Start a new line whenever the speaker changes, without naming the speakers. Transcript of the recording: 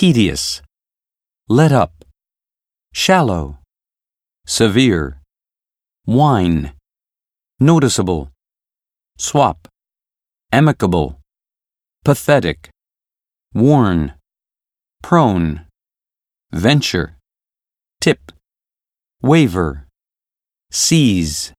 tedious, let up, shallow, severe, whine, noticeable, swap, amicable, pathetic, warn, prone, venture, tip, waver, seize.